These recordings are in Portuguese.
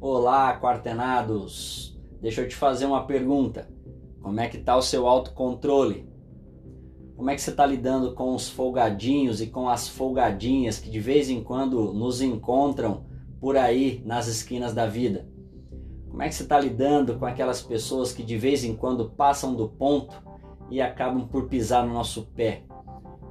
Olá, quartenados! Deixa eu te fazer uma pergunta. Como é que está o seu autocontrole? Como é que você está lidando com os folgadinhos e com as folgadinhas que de vez em quando nos encontram por aí nas esquinas da vida? Como é que você está lidando com aquelas pessoas que de vez em quando passam do ponto e acabam por pisar no nosso pé?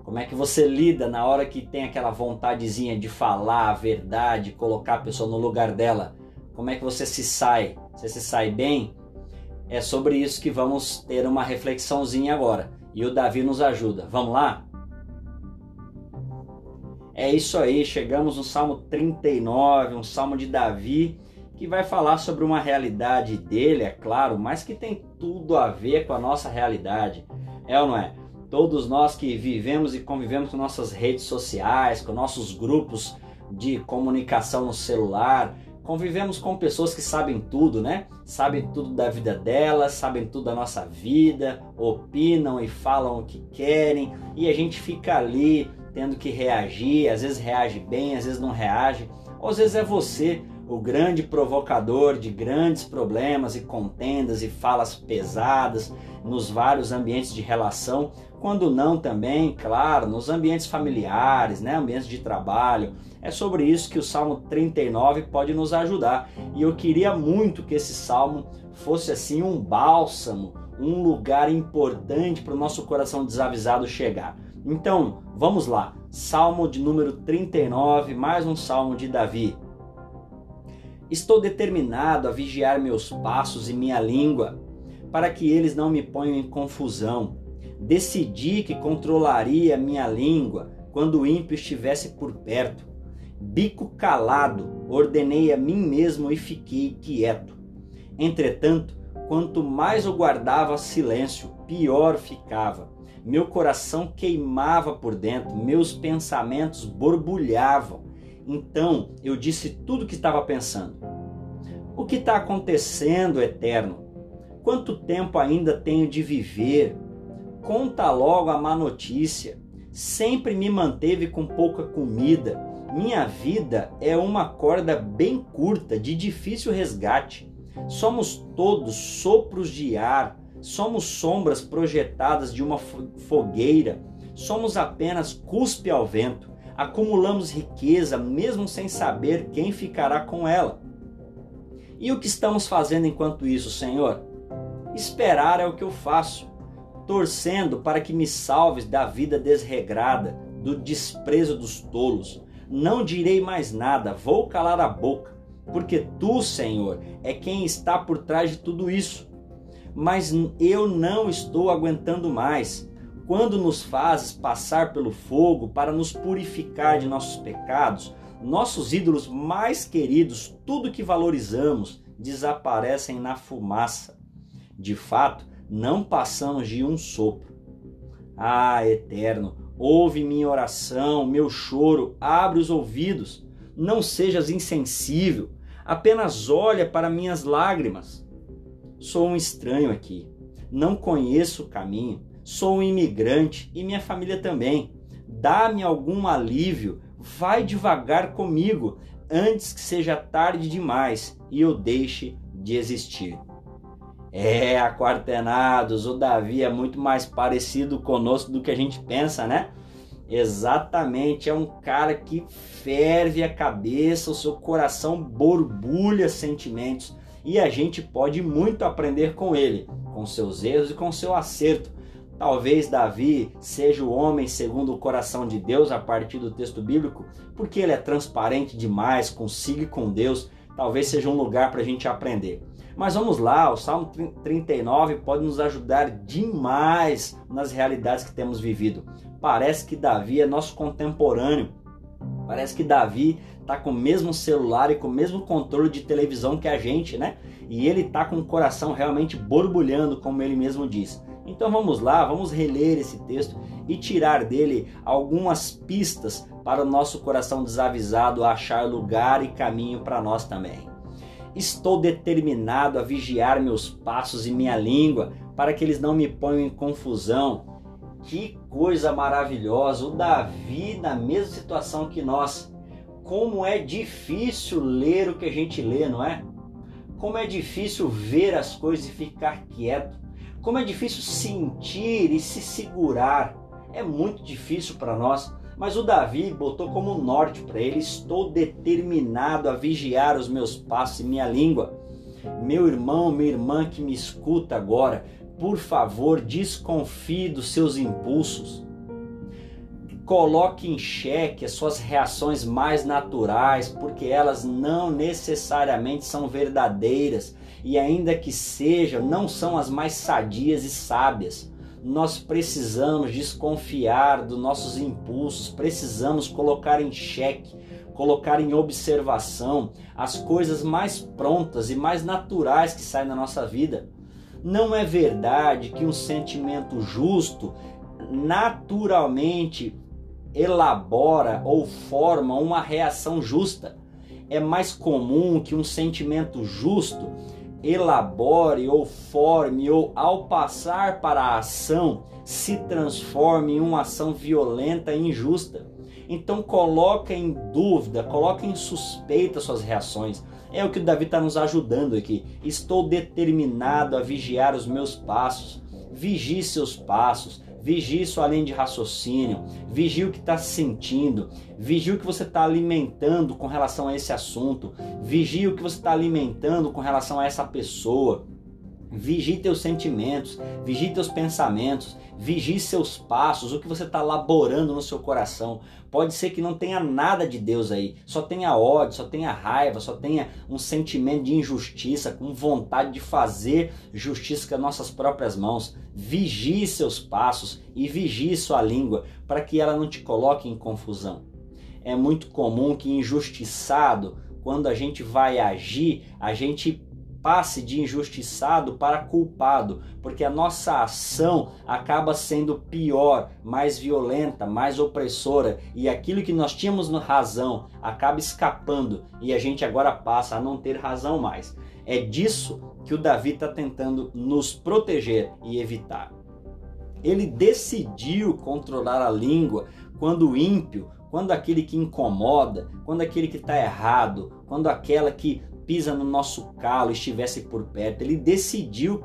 Como é que você lida na hora que tem aquela vontadezinha de falar a verdade, colocar a pessoa no lugar dela? Como é que você se sai? Você se sai bem? É sobre isso que vamos ter uma reflexãozinha agora. E o Davi nos ajuda. Vamos lá? É isso aí, chegamos no Salmo 39, um salmo de Davi, que vai falar sobre uma realidade dele, é claro, mas que tem tudo a ver com a nossa realidade. É ou não é? Todos nós que vivemos e convivemos com nossas redes sociais, com nossos grupos de comunicação no celular, convivemos com pessoas que sabem tudo, né? Sabem tudo da vida delas, sabem tudo da nossa vida, opinam e falam o que querem, e a gente fica ali tendo que reagir, às vezes reage bem, às vezes não reage, ou às vezes é você o grande provocador de grandes problemas e contendas e falas pesadas nos vários ambientes de relação, quando não também, claro, nos ambientes familiares, né, ambientes de trabalho. É sobre isso que o Salmo 39 pode nos ajudar. E eu queria muito que esse salmo fosse assim um bálsamo, um lugar importante para o nosso coração desavisado chegar. Então, vamos lá. Salmo de número 39, mais um salmo de Davi. Estou determinado a vigiar meus passos e minha língua, para que eles não me ponham em confusão. Decidi que controlaria minha língua quando o ímpio estivesse por perto. Bico calado, ordenei a mim mesmo e fiquei quieto. Entretanto, quanto mais eu guardava silêncio, pior ficava. Meu coração queimava por dentro, meus pensamentos borbulhavam. Então eu disse tudo o que estava pensando. O que está acontecendo, eterno? Quanto tempo ainda tenho de viver? Conta logo a má notícia. Sempre me manteve com pouca comida. Minha vida é uma corda bem curta, de difícil resgate. Somos todos sopros de ar, somos sombras projetadas de uma fogueira, somos apenas cuspe ao vento acumulamos riqueza mesmo sem saber quem ficará com ela. E o que estamos fazendo enquanto isso, Senhor? Esperar é o que eu faço, torcendo para que me salves da vida desregrada, do desprezo dos tolos. Não direi mais nada, vou calar a boca, porque tu, Senhor, é quem está por trás de tudo isso. Mas eu não estou aguentando mais quando nos fazes passar pelo fogo para nos purificar de nossos pecados, nossos ídolos mais queridos, tudo que valorizamos, desaparecem na fumaça. De fato, não passamos de um sopro. Ah, Eterno, ouve minha oração, meu choro, abre os ouvidos. Não sejas insensível, apenas olha para minhas lágrimas. Sou um estranho aqui, não conheço o caminho Sou um imigrante e minha família também. Dá-me algum alívio, vai devagar comigo antes que seja tarde demais e eu deixe de existir. É, aquartenados, o Davi é muito mais parecido conosco do que a gente pensa, né? Exatamente, é um cara que ferve a cabeça, o seu coração borbulha sentimentos e a gente pode muito aprender com ele, com seus erros e com seu acerto. Talvez Davi seja o homem segundo o coração de Deus a partir do texto bíblico, porque ele é transparente demais consigo e com Deus. Talvez seja um lugar para a gente aprender. Mas vamos lá, o Salmo 39 pode nos ajudar demais nas realidades que temos vivido. Parece que Davi é nosso contemporâneo. Parece que Davi está com o mesmo celular e com o mesmo controle de televisão que a gente, né? E ele está com o coração realmente borbulhando, como ele mesmo diz. Então vamos lá, vamos reler esse texto e tirar dele algumas pistas para o nosso coração desavisado achar lugar e caminho para nós também. Estou determinado a vigiar meus passos e minha língua para que eles não me ponham em confusão. Que coisa maravilhosa! O Davi na mesma situação que nós. Como é difícil ler o que a gente lê, não é? Como é difícil ver as coisas e ficar quieto. Como é difícil sentir e se segurar. É muito difícil para nós. Mas o Davi botou como norte para ele: estou determinado a vigiar os meus passos e minha língua. Meu irmão, minha irmã que me escuta agora, por favor, desconfie dos seus impulsos. Coloque em xeque as suas reações mais naturais, porque elas não necessariamente são verdadeiras e, ainda que sejam, não são as mais sadias e sábias. Nós precisamos desconfiar dos nossos impulsos, precisamos colocar em xeque, colocar em observação as coisas mais prontas e mais naturais que saem na nossa vida. Não é verdade que um sentimento justo naturalmente elabora ou forma uma reação justa. É mais comum que um sentimento justo elabore ou forme ou ao passar para a ação se transforme em uma ação violenta e injusta. Então coloca em dúvida, coloca em suspeita suas reações. É o que o Davi está nos ajudando aqui. Estou determinado a vigiar os meus passos. Vigie seus passos. Vigie sua além de raciocínio. Vigie o que está sentindo. Vigie o que você está alimentando com relação a esse assunto. Vigie o que você está alimentando com relação a essa pessoa. Vigie teus sentimentos, vigie teus pensamentos, vigie seus passos, o que você está laborando no seu coração. Pode ser que não tenha nada de Deus aí, só tenha ódio, só tenha raiva, só tenha um sentimento de injustiça, com vontade de fazer justiça com as nossas próprias mãos. Vigie seus passos e vigie sua língua para que ela não te coloque em confusão. É muito comum que injustiçado, quando a gente vai agir, a gente passe de injustiçado para culpado, porque a nossa ação acaba sendo pior, mais violenta, mais opressora, e aquilo que nós tínhamos razão acaba escapando e a gente agora passa a não ter razão mais. É disso que o Davi está tentando nos proteger e evitar. Ele decidiu controlar a língua quando o ímpio, quando aquele que incomoda, quando aquele que está errado, quando aquela que pisa no nosso calo estivesse por perto. Ele decidiu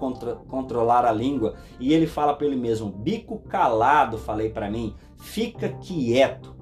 controlar a língua e ele fala para ele mesmo: bico calado, falei para mim, fica quieto.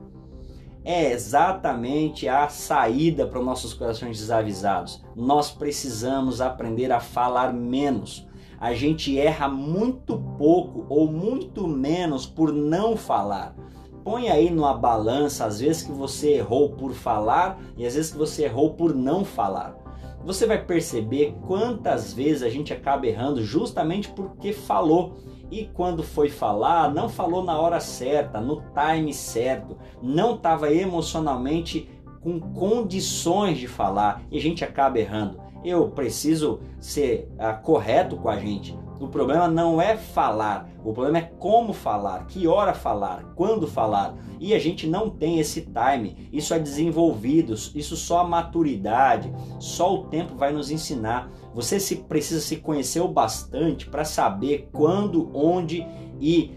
É exatamente a saída para os nossos corações desavisados. Nós precisamos aprender a falar menos. A gente erra muito pouco ou muito menos por não falar. Põe aí numa balança as vezes que você errou por falar e as vezes que você errou por não falar você vai perceber quantas vezes a gente acaba errando justamente porque falou. E quando foi falar, não falou na hora certa, no time certo, não estava emocionalmente com condições de falar e a gente acaba errando. Eu preciso ser uh, correto com a gente. O problema não é falar, o problema é como falar, que hora falar, quando falar. E a gente não tem esse time. Isso é desenvolvido, isso só a maturidade, só o tempo vai nos ensinar. Você se precisa se conhecer o bastante para saber quando, onde e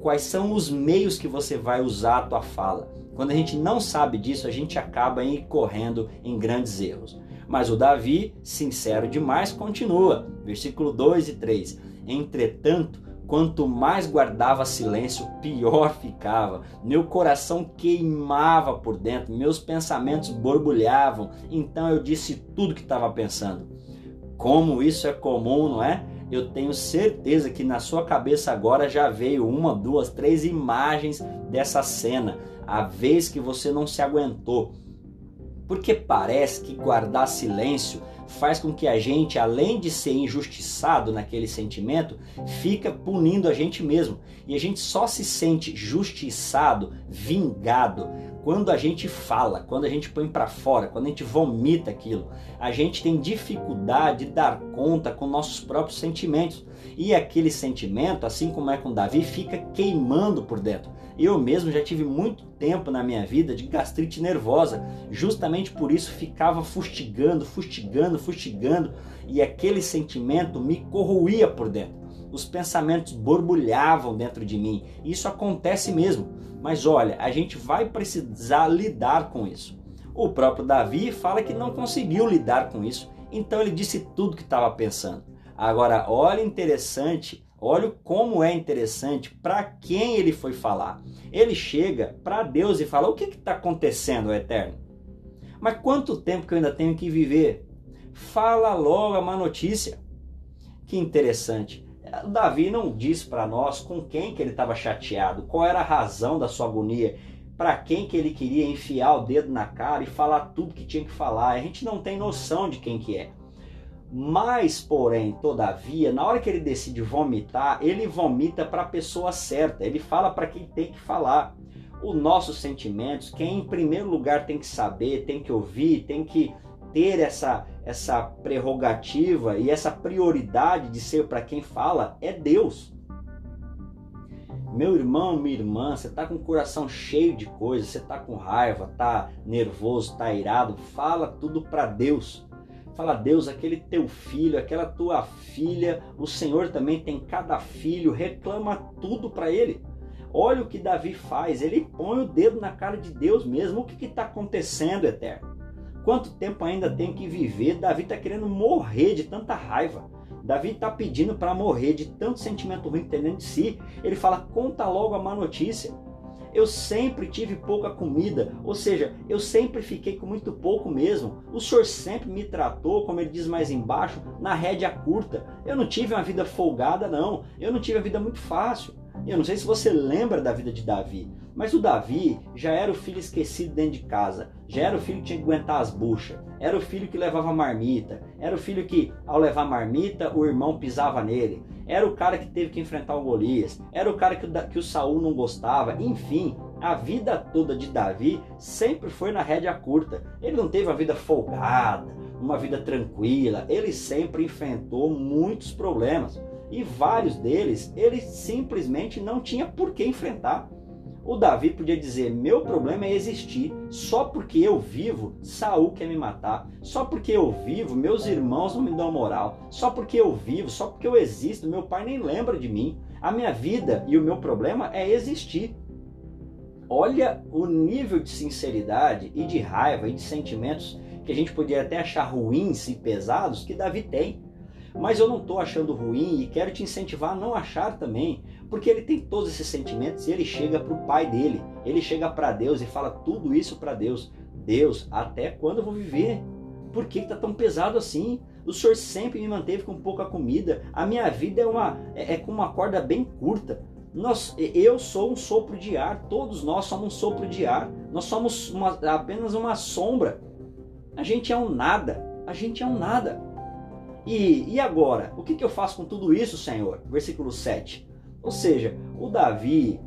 quais são os meios que você vai usar a tua fala. Quando a gente não sabe disso, a gente acaba incorrendo em grandes erros. Mas o Davi, sincero demais, continua. Versículo 2 e 3. Entretanto, quanto mais guardava silêncio, pior ficava. Meu coração queimava por dentro, meus pensamentos borbulhavam. Então eu disse tudo que estava pensando. Como isso é comum, não é? Eu tenho certeza que na sua cabeça agora já veio uma, duas, três imagens dessa cena. A vez que você não se aguentou porque parece que guardar silêncio faz com que a gente, além de ser injustiçado naquele sentimento, fica punindo a gente mesmo. E a gente só se sente justiçado, vingado, quando a gente fala, quando a gente põe para fora, quando a gente vomita aquilo. A gente tem dificuldade de dar conta com nossos próprios sentimentos. E aquele sentimento, assim como é com Davi, fica queimando por dentro. Eu mesmo já tive muito tempo na minha vida de gastrite nervosa, justamente por isso ficava fustigando, fustigando, fustigando, e aquele sentimento me corroía por dentro. Os pensamentos borbulhavam dentro de mim. Isso acontece mesmo. Mas olha, a gente vai precisar lidar com isso. O próprio Davi fala que não conseguiu lidar com isso Então ele disse tudo que estava pensando. Agora, olha interessante, olha como é interessante para quem ele foi falar. Ele chega para Deus e fala: O que está acontecendo, Eterno? Mas quanto tempo que eu ainda tenho que viver? Fala logo a má notícia. Que interessante. Davi não diz para nós com quem que ele estava chateado, qual era a razão da sua agonia, para quem que ele queria enfiar o dedo na cara e falar tudo que tinha que falar. A gente não tem noção de quem que é. Mas, porém, todavia, na hora que ele decide vomitar, ele vomita para a pessoa certa. Ele fala para quem tem que falar. Os nossos sentimentos, quem em primeiro lugar tem que saber, tem que ouvir, tem que ter essa essa prerrogativa e essa prioridade de ser para quem fala é Deus. Meu irmão, minha irmã, você está com o coração cheio de coisas, você está com raiva, está nervoso, está irado, fala tudo para Deus. Fala, Deus, aquele teu filho, aquela tua filha, o Senhor também tem cada filho, reclama tudo para ele. Olha o que Davi faz, ele põe o dedo na cara de Deus mesmo. O que está acontecendo, Eterno? Quanto tempo ainda tenho que viver? Davi está querendo morrer de tanta raiva. Davi está pedindo para morrer de tanto sentimento ruim que tem dentro de si. Ele fala: conta logo a má notícia. Eu sempre tive pouca comida, ou seja, eu sempre fiquei com muito pouco mesmo. O Senhor sempre me tratou, como ele diz mais embaixo, na rédea curta. Eu não tive uma vida folgada, não. Eu não tive uma vida muito fácil. Eu não sei se você lembra da vida de Davi, mas o Davi já era o filho esquecido dentro de casa, já era o filho que tinha que aguentar as buchas, era o filho que levava marmita, era o filho que, ao levar marmita, o irmão pisava nele, era o cara que teve que enfrentar o Golias, era o cara que, que o Saul não gostava, enfim, a vida toda de Davi sempre foi na rédea curta. Ele não teve uma vida folgada, uma vida tranquila, ele sempre enfrentou muitos problemas. E vários deles ele simplesmente não tinha por que enfrentar. O Davi podia dizer: "Meu problema é existir. Só porque eu vivo, Saul quer me matar. Só porque eu vivo, meus irmãos não me dão moral. Só porque eu vivo, só porque eu existo, meu pai nem lembra de mim. A minha vida e o meu problema é existir." Olha o nível de sinceridade e de raiva e de sentimentos que a gente podia até achar ruins e pesados que Davi tem. Mas eu não estou achando ruim e quero te incentivar a não achar também, porque ele tem todos esses sentimentos e ele chega para o pai dele, ele chega para Deus e fala tudo isso para Deus. Deus, até quando eu vou viver? Por que está tão pesado assim? O Senhor sempre me manteve com pouca comida. A minha vida é, uma, é, é com uma corda bem curta. Nós, eu sou um sopro de ar, todos nós somos um sopro de ar. Nós somos uma, apenas uma sombra. A gente é um nada. A gente é um nada. E, e agora? O que, que eu faço com tudo isso, Senhor? Versículo 7. Ou seja, o Davi,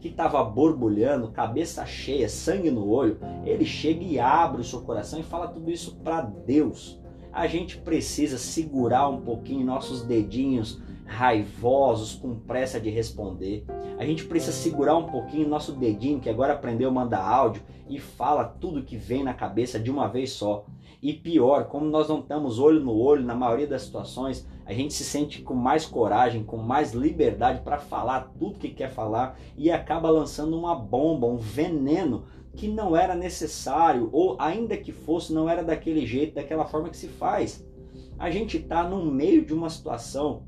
que estava borbulhando, cabeça cheia, sangue no olho, ele chega e abre o seu coração e fala tudo isso para Deus. A gente precisa segurar um pouquinho nossos dedinhos raivosos, com pressa de responder. A gente precisa segurar um pouquinho nosso dedinho, que agora aprendeu a mandar áudio, e fala tudo que vem na cabeça de uma vez só. E pior, como nós não estamos olho no olho na maioria das situações, a gente se sente com mais coragem, com mais liberdade para falar tudo que quer falar e acaba lançando uma bomba, um veneno que não era necessário, ou ainda que fosse, não era daquele jeito, daquela forma que se faz. A gente está no meio de uma situação,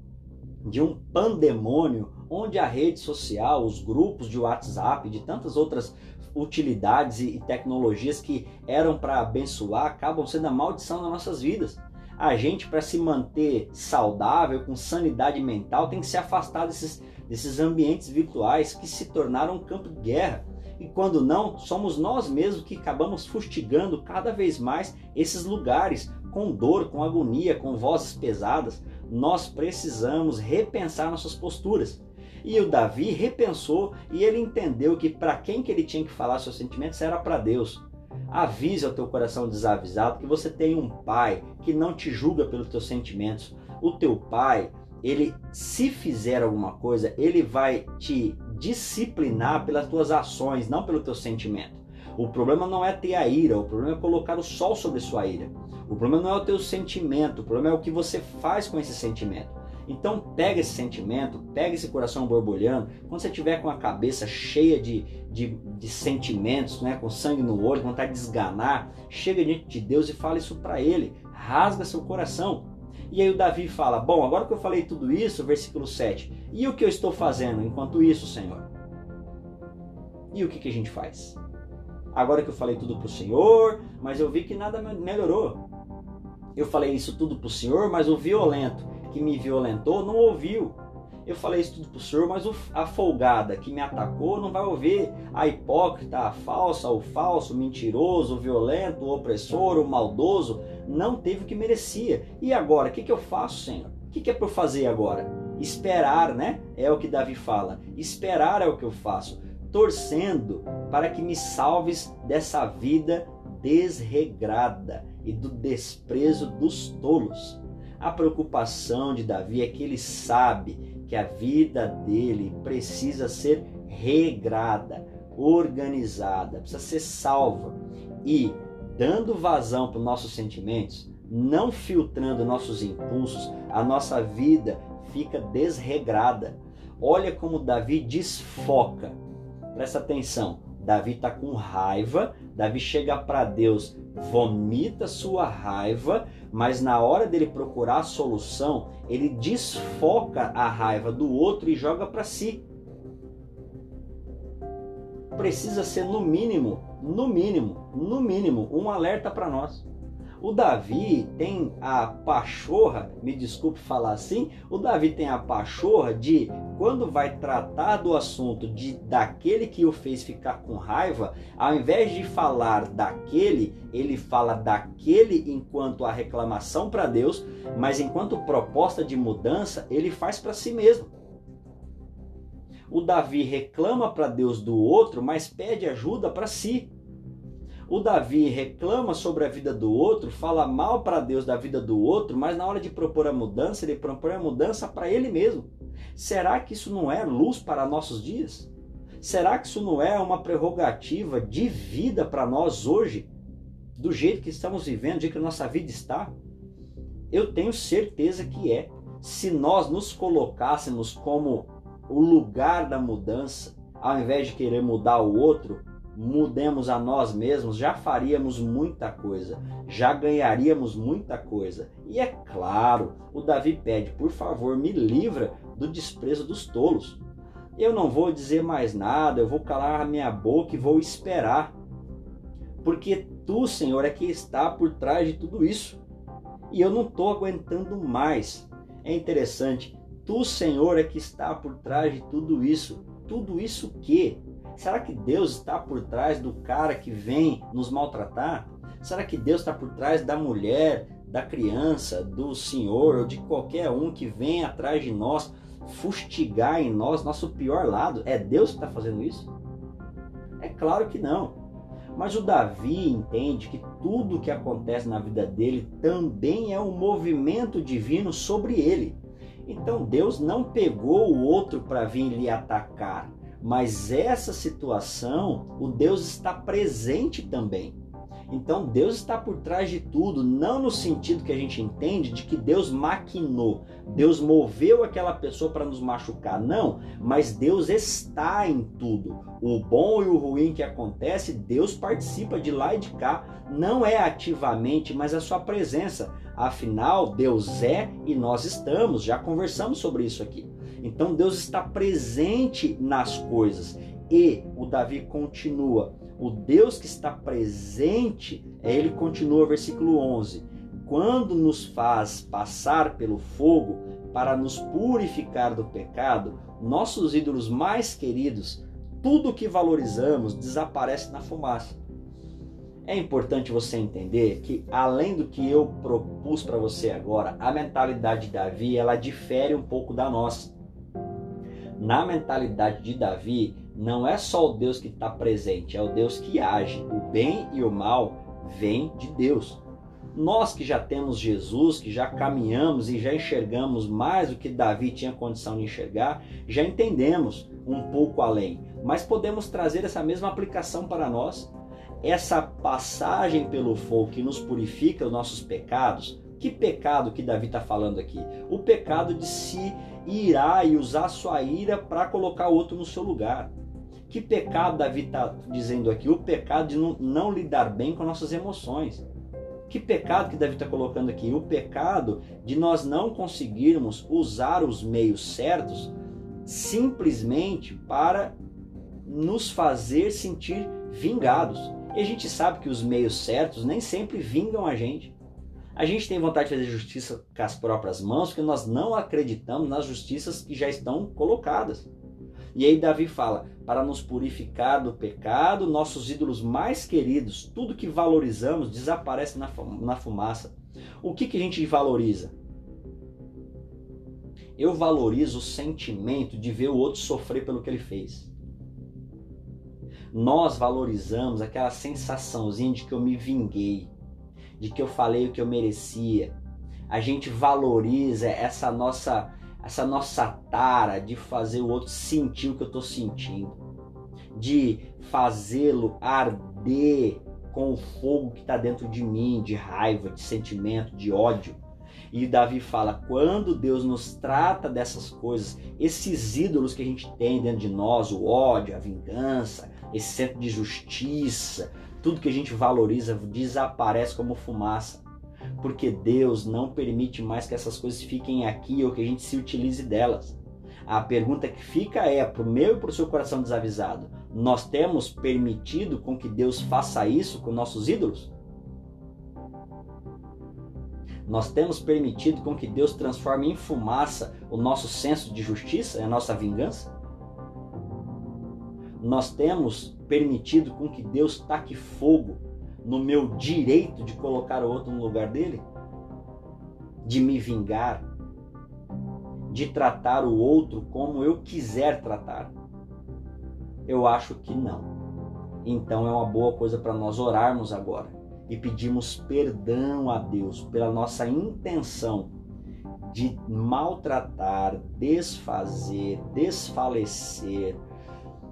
de um pandemônio, onde a rede social, os grupos de WhatsApp, de tantas outras utilidades e tecnologias que eram para abençoar acabam sendo a maldição das nossas vidas. A gente, para se manter saudável, com sanidade mental, tem que se afastar desses, desses ambientes virtuais que se tornaram um campo de guerra. E quando não, somos nós mesmos que acabamos fustigando cada vez mais esses lugares, com dor, com agonia, com vozes pesadas. Nós precisamos repensar nossas posturas. E o Davi repensou e ele entendeu que para quem que ele tinha que falar seus sentimentos era para Deus. Avise ao teu coração desavisado que você tem um pai que não te julga pelos teus sentimentos. O teu pai, ele se fizer alguma coisa, ele vai te disciplinar pelas tuas ações, não pelo teu sentimento. O problema não é ter a ira, o problema é colocar o sol sobre sua ira. O problema não é o teu sentimento, o problema é o que você faz com esse sentimento. Então pega esse sentimento, pega esse coração borbulhando, quando você tiver com a cabeça cheia de, de, de sentimentos, né, com sangue no olho, vontade de desganar, chega diante de Deus e fala isso para Ele. rasga seu coração. E aí o Davi fala: Bom, agora que eu falei tudo isso, versículo 7, e o que eu estou fazendo enquanto isso, Senhor? E o que, que a gente faz? Agora que eu falei tudo para o Senhor, mas eu vi que nada melhorou. Eu falei isso tudo para o Senhor, mas o violento que me violentou não ouviu. Eu falei isso tudo para o Senhor, mas a folgada que me atacou não vai ouvir. A hipócrita, a falsa, o falso, o mentiroso, o violento, o opressor, o maldoso, não teve o que merecia. E agora, o que, que eu faço, Senhor? O que, que é para eu fazer agora? Esperar, né? É o que Davi fala. Esperar é o que eu faço torcendo para que me salves dessa vida desregrada e do desprezo dos tolos. A preocupação de Davi é que ele sabe que a vida dele precisa ser regrada, organizada, precisa ser salva. E dando vazão para os nossos sentimentos, não filtrando nossos impulsos, a nossa vida fica desregrada. Olha como Davi desfoca Presta atenção. Davi está com raiva, Davi chega para Deus, vomita sua raiva, mas na hora dele procurar a solução, ele desfoca a raiva do outro e joga para si. Precisa ser no mínimo, no mínimo, no mínimo, um alerta para nós. O Davi tem a pachorra, me desculpe falar assim, o Davi tem a pachorra de quando vai tratar do assunto de daquele que o fez ficar com raiva, ao invés de falar daquele, ele fala daquele enquanto a reclamação para Deus, mas enquanto proposta de mudança, ele faz para si mesmo. O Davi reclama para Deus do outro, mas pede ajuda para si. O Davi reclama sobre a vida do outro, fala mal para Deus da vida do outro, mas na hora de propor a mudança, ele propõe a mudança para ele mesmo. Será que isso não é luz para nossos dias? Será que isso não é uma prerrogativa de vida para nós hoje, do jeito que estamos vivendo, do jeito que a nossa vida está? Eu tenho certeza que é. Se nós nos colocássemos como o lugar da mudança, ao invés de querer mudar o outro, mudemos a nós mesmos, já faríamos muita coisa, já ganharíamos muita coisa. E é claro, o Davi pede, por favor, me livra do desprezo dos tolos. Eu não vou dizer mais nada, eu vou calar a minha boca e vou esperar. Porque tu, Senhor, é que está por trás de tudo isso. E eu não estou aguentando mais. É interessante, tu, Senhor, é que está por trás de tudo isso. Tudo isso que? Será que Deus está por trás do cara que vem nos maltratar? Será que Deus está por trás da mulher, da criança, do senhor ou de qualquer um que vem atrás de nós, fustigar em nós nosso pior lado? É Deus que está fazendo isso? É claro que não. Mas o Davi entende que tudo que acontece na vida dele também é um movimento divino sobre ele. Então Deus não pegou o outro para vir lhe atacar. Mas essa situação, o Deus está presente também. Então Deus está por trás de tudo, não no sentido que a gente entende de que Deus maquinou, Deus moveu aquela pessoa para nos machucar, não, mas Deus está em tudo. O bom e o ruim que acontece, Deus participa de lá e de cá, não é ativamente, mas a sua presença. Afinal, Deus é e nós estamos, já conversamos sobre isso aqui. Então Deus está presente nas coisas. E o Davi continua: o Deus que está presente, é ele continua, versículo 11: quando nos faz passar pelo fogo para nos purificar do pecado, nossos ídolos mais queridos, tudo que valorizamos desaparece na fumaça. É importante você entender que além do que eu propus para você agora, a mentalidade de Davi, ela difere um pouco da nossa na mentalidade de Davi, não é só o Deus que está presente, é o Deus que age. O bem e o mal vêm de Deus. Nós que já temos Jesus, que já caminhamos e já enxergamos mais do que Davi tinha condição de enxergar, já entendemos um pouco além. Mas podemos trazer essa mesma aplicação para nós. Essa passagem pelo fogo que nos purifica os nossos pecados. Que pecado que Davi está falando aqui? O pecado de se irá e usar sua ira para colocar outro no seu lugar. Que pecado Davi está dizendo aqui? O pecado de não, não lidar bem com nossas emoções. Que pecado que Davi está colocando aqui? O pecado de nós não conseguirmos usar os meios certos simplesmente para nos fazer sentir vingados. E a gente sabe que os meios certos nem sempre vingam a gente. A gente tem vontade de fazer justiça com as próprias mãos porque nós não acreditamos nas justiças que já estão colocadas. E aí Davi fala: para nos purificar do pecado, nossos ídolos mais queridos, tudo que valorizamos desaparece na fumaça. O que, que a gente valoriza? Eu valorizo o sentimento de ver o outro sofrer pelo que ele fez. Nós valorizamos aquela sensaçãozinha de que eu me vinguei, de que eu falei o que eu merecia. A gente valoriza essa nossa essa nossa tara de fazer o outro sentir o que eu estou sentindo, de fazê-lo arder com o fogo que está dentro de mim, de raiva, de sentimento, de ódio. E Davi fala: quando Deus nos trata dessas coisas, esses ídolos que a gente tem dentro de nós, o ódio, a vingança, esse centro de justiça, tudo que a gente valoriza desaparece como fumaça. Porque Deus não permite mais que essas coisas fiquem aqui ou que a gente se utilize delas. A pergunta que fica é para o meu e para o seu coração desavisado: nós temos permitido com que Deus faça isso com nossos ídolos? Nós temos permitido com que Deus transforme em fumaça o nosso senso de justiça a nossa vingança? Nós temos permitido com que Deus taque fogo no meu direito de colocar o outro no lugar dele? De me vingar? De tratar o outro como eu quiser tratar? Eu acho que não. Então é uma boa coisa para nós orarmos agora e pedirmos perdão a Deus pela nossa intenção de maltratar, desfazer, desfalecer,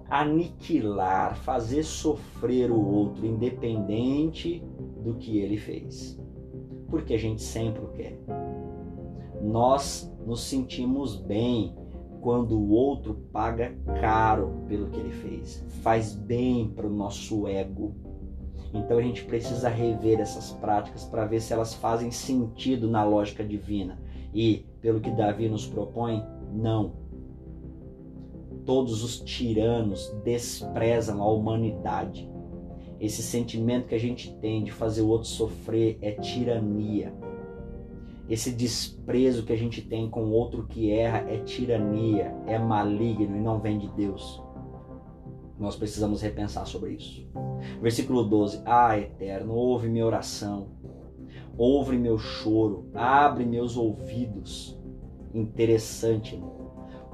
aniquilar, fazer sofrer o outro, independente do que ele fez. Porque a gente sempre o quer. Nós nos sentimos bem quando o outro paga caro pelo que ele fez, faz bem para o nosso ego. Então a gente precisa rever essas práticas para ver se elas fazem sentido na lógica divina. E, pelo que Davi nos propõe, não todos os tiranos desprezam a humanidade. Esse sentimento que a gente tem de fazer o outro sofrer é tirania. Esse desprezo que a gente tem com o outro que erra é tirania, é maligno e não vem de Deus. Nós precisamos repensar sobre isso. Versículo 12: Ah, eterno, ouve minha oração, ouve meu choro, abre meus ouvidos. Interessante?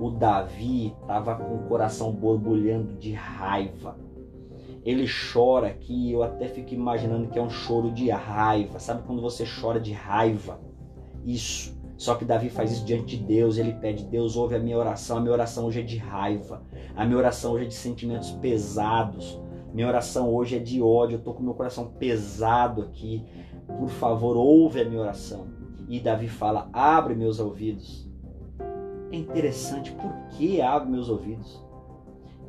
O Davi estava com o coração borbulhando de raiva. Ele chora aqui, eu até fico imaginando que é um choro de raiva. Sabe quando você chora de raiva? Isso. Só que Davi faz isso diante de Deus, ele pede: Deus, ouve a minha oração. A minha oração hoje é de raiva. A minha oração hoje é de sentimentos pesados. Minha oração hoje é de ódio. Eu estou com meu coração pesado aqui. Por favor, ouve a minha oração. E Davi fala: abre meus ouvidos é interessante porque abre meus ouvidos.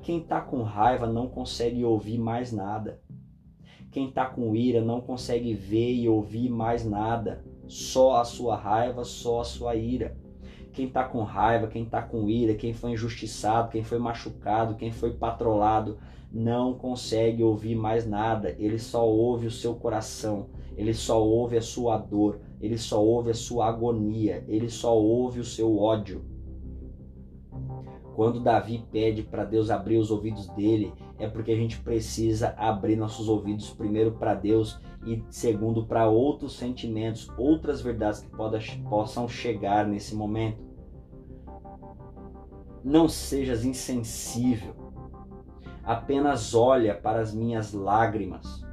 Quem está com raiva não consegue ouvir mais nada. Quem está com ira não consegue ver e ouvir mais nada. Só a sua raiva, só a sua ira. Quem está com raiva, quem está com ira, quem foi injustiçado, quem foi machucado, quem foi patrolado, não consegue ouvir mais nada. Ele só ouve o seu coração, ele só ouve a sua dor, ele só ouve a sua agonia, ele só ouve o seu ódio. Quando Davi pede para Deus abrir os ouvidos dele, é porque a gente precisa abrir nossos ouvidos primeiro para Deus e segundo para outros sentimentos, outras verdades que possam chegar nesse momento. Não sejas insensível. Apenas olha para as minhas lágrimas.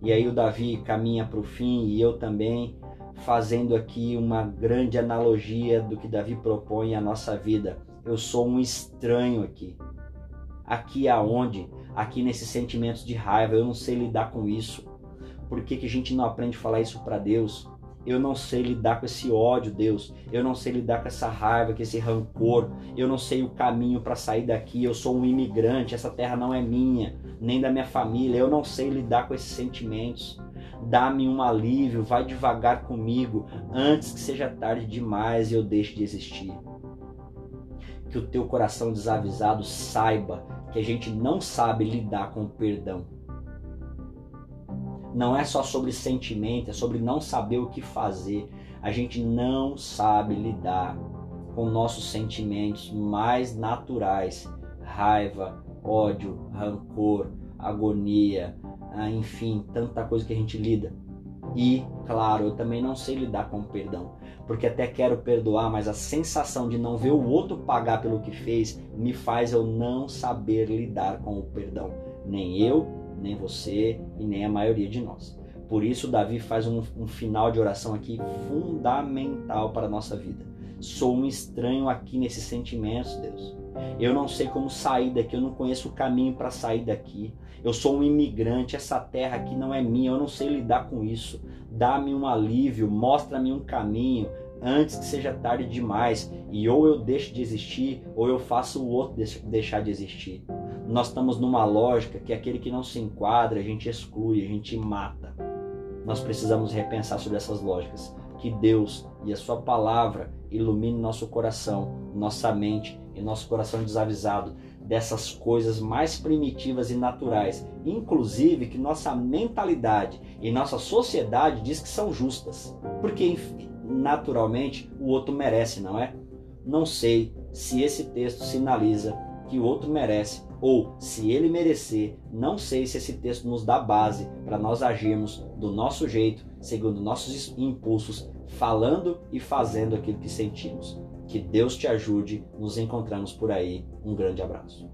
E aí o Davi caminha para o fim e eu também, fazendo aqui uma grande analogia do que Davi propõe à nossa vida eu sou um estranho aqui. Aqui aonde? Aqui nesses sentimentos de raiva, eu não sei lidar com isso. Por que, que a gente não aprende a falar isso para Deus? Eu não sei lidar com esse ódio, Deus. Eu não sei lidar com essa raiva, com esse rancor. Eu não sei o caminho para sair daqui. Eu sou um imigrante, essa terra não é minha, nem da minha família. Eu não sei lidar com esses sentimentos. Dá-me um alívio, vai devagar comigo, antes que seja tarde demais e eu deixe de existir. Que o teu coração desavisado saiba que a gente não sabe lidar com o perdão. Não é só sobre sentimento, é sobre não saber o que fazer. A gente não sabe lidar com nossos sentimentos mais naturais: raiva, ódio, rancor, agonia, ah, enfim, tanta coisa que a gente lida. E, claro, eu também não sei lidar com o perdão, porque até quero perdoar, mas a sensação de não ver o outro pagar pelo que fez me faz eu não saber lidar com o perdão. Nem eu, nem você e nem a maioria de nós. Por isso, Davi faz um, um final de oração aqui fundamental para a nossa vida. Sou um estranho aqui nesses sentimentos, Deus. Eu não sei como sair daqui, eu não conheço o caminho para sair daqui. Eu sou um imigrante, essa terra aqui não é minha, eu não sei lidar com isso. Dá-me um alívio, mostra-me um caminho antes que seja tarde demais e ou eu deixo de existir ou eu faço o outro deixar de existir. Nós estamos numa lógica que aquele que não se enquadra, a gente exclui, a gente mata. Nós precisamos repensar sobre essas lógicas. Que Deus e a Sua palavra ilumine nosso coração, nossa mente e nosso coração desavisado dessas coisas mais primitivas e naturais, inclusive que nossa mentalidade e nossa sociedade diz que são justas, porque naturalmente o outro merece, não é? Não sei se esse texto sinaliza que o outro merece ou se ele merecer, não sei se esse texto nos dá base para nós agirmos do nosso jeito, segundo nossos impulsos, falando e fazendo aquilo que sentimos. Que Deus te ajude. Nos encontramos por aí. Um grande abraço.